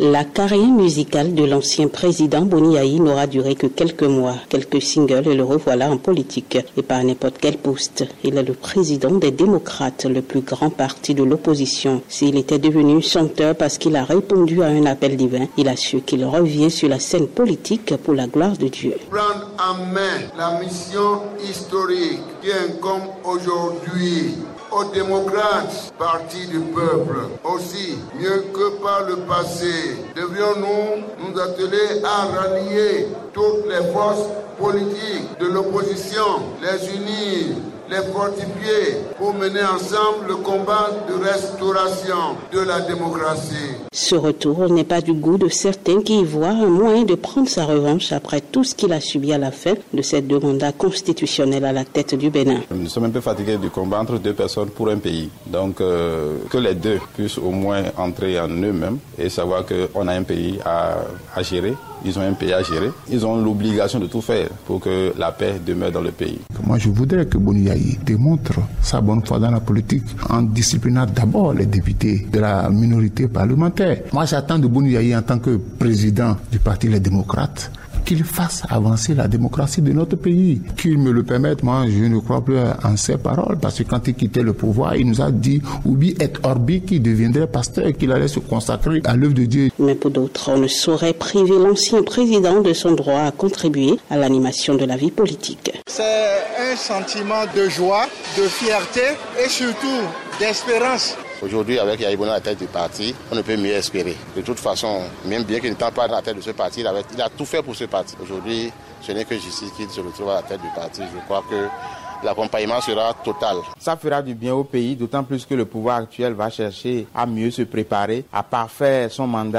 La carrière musicale de l'ancien président Boni n'aura duré que quelques mois, quelques singles et le revoilà en politique et pas n'importe quel poste. Il est le président des démocrates, le plus grand parti de l'opposition. S'il était devenu chanteur parce qu'il a répondu à un appel divin, il a su qu'il revient sur la scène politique pour la gloire de Dieu. Prendre en main la mission historique qui incombe aujourd'hui aux démocrates, parti du peuple. Aussi, mieux que par le passé, devrions-nous nous atteler à rallier toutes les forces politiques de l'opposition, les unir les fortifier pour mener ensemble le combat de restauration de la démocratie. Ce retour n'est pas du goût de certains qui y voient un moyen de prendre sa revanche après tout ce qu'il a subi à la fin de cette deux mandats constitutionnels à la tête du Bénin. Nous sommes un peu fatigués du combat entre deux personnes pour un pays. Donc euh, que les deux puissent au moins entrer en eux-mêmes et savoir qu'on a un pays à, à gérer ils ont un pays à gérer. Ils ont l'obligation de tout faire pour que la paix demeure dans le pays. Moi, je voudrais que Boniaï démontre sa bonne foi dans la politique en disciplinant d'abord les députés de la minorité parlementaire. Moi, j'attends de Boniaï en tant que président du Parti Les Démocrates qu'il fasse avancer la démocratie de notre pays. Qu'il me le permette, moi je ne crois plus en ses paroles, parce que quand il quittait le pouvoir, il nous a dit Oubi et Orbi qui deviendrait pasteur et qu'il allait se consacrer à l'œuvre de Dieu. Mais pour d'autres, on ne saurait priver l'ancien président de son droit à contribuer à l'animation de la vie politique. C'est un sentiment de joie, de fierté et surtout d'espérance Aujourd'hui, avec Yaïbouna à la tête du parti, on ne peut mieux espérer. De toute façon, même bien qu'il n'était pas à la tête de ce parti, il, a tout fait pour ce parti. Aujourd'hui, ce n'est que justice qu'il se retrouve à la tête du parti. Je crois que l'accompagnement sera total. Ça fera du bien au pays, d'autant plus que le pouvoir actuel va chercher à mieux se préparer, à parfaire son mandat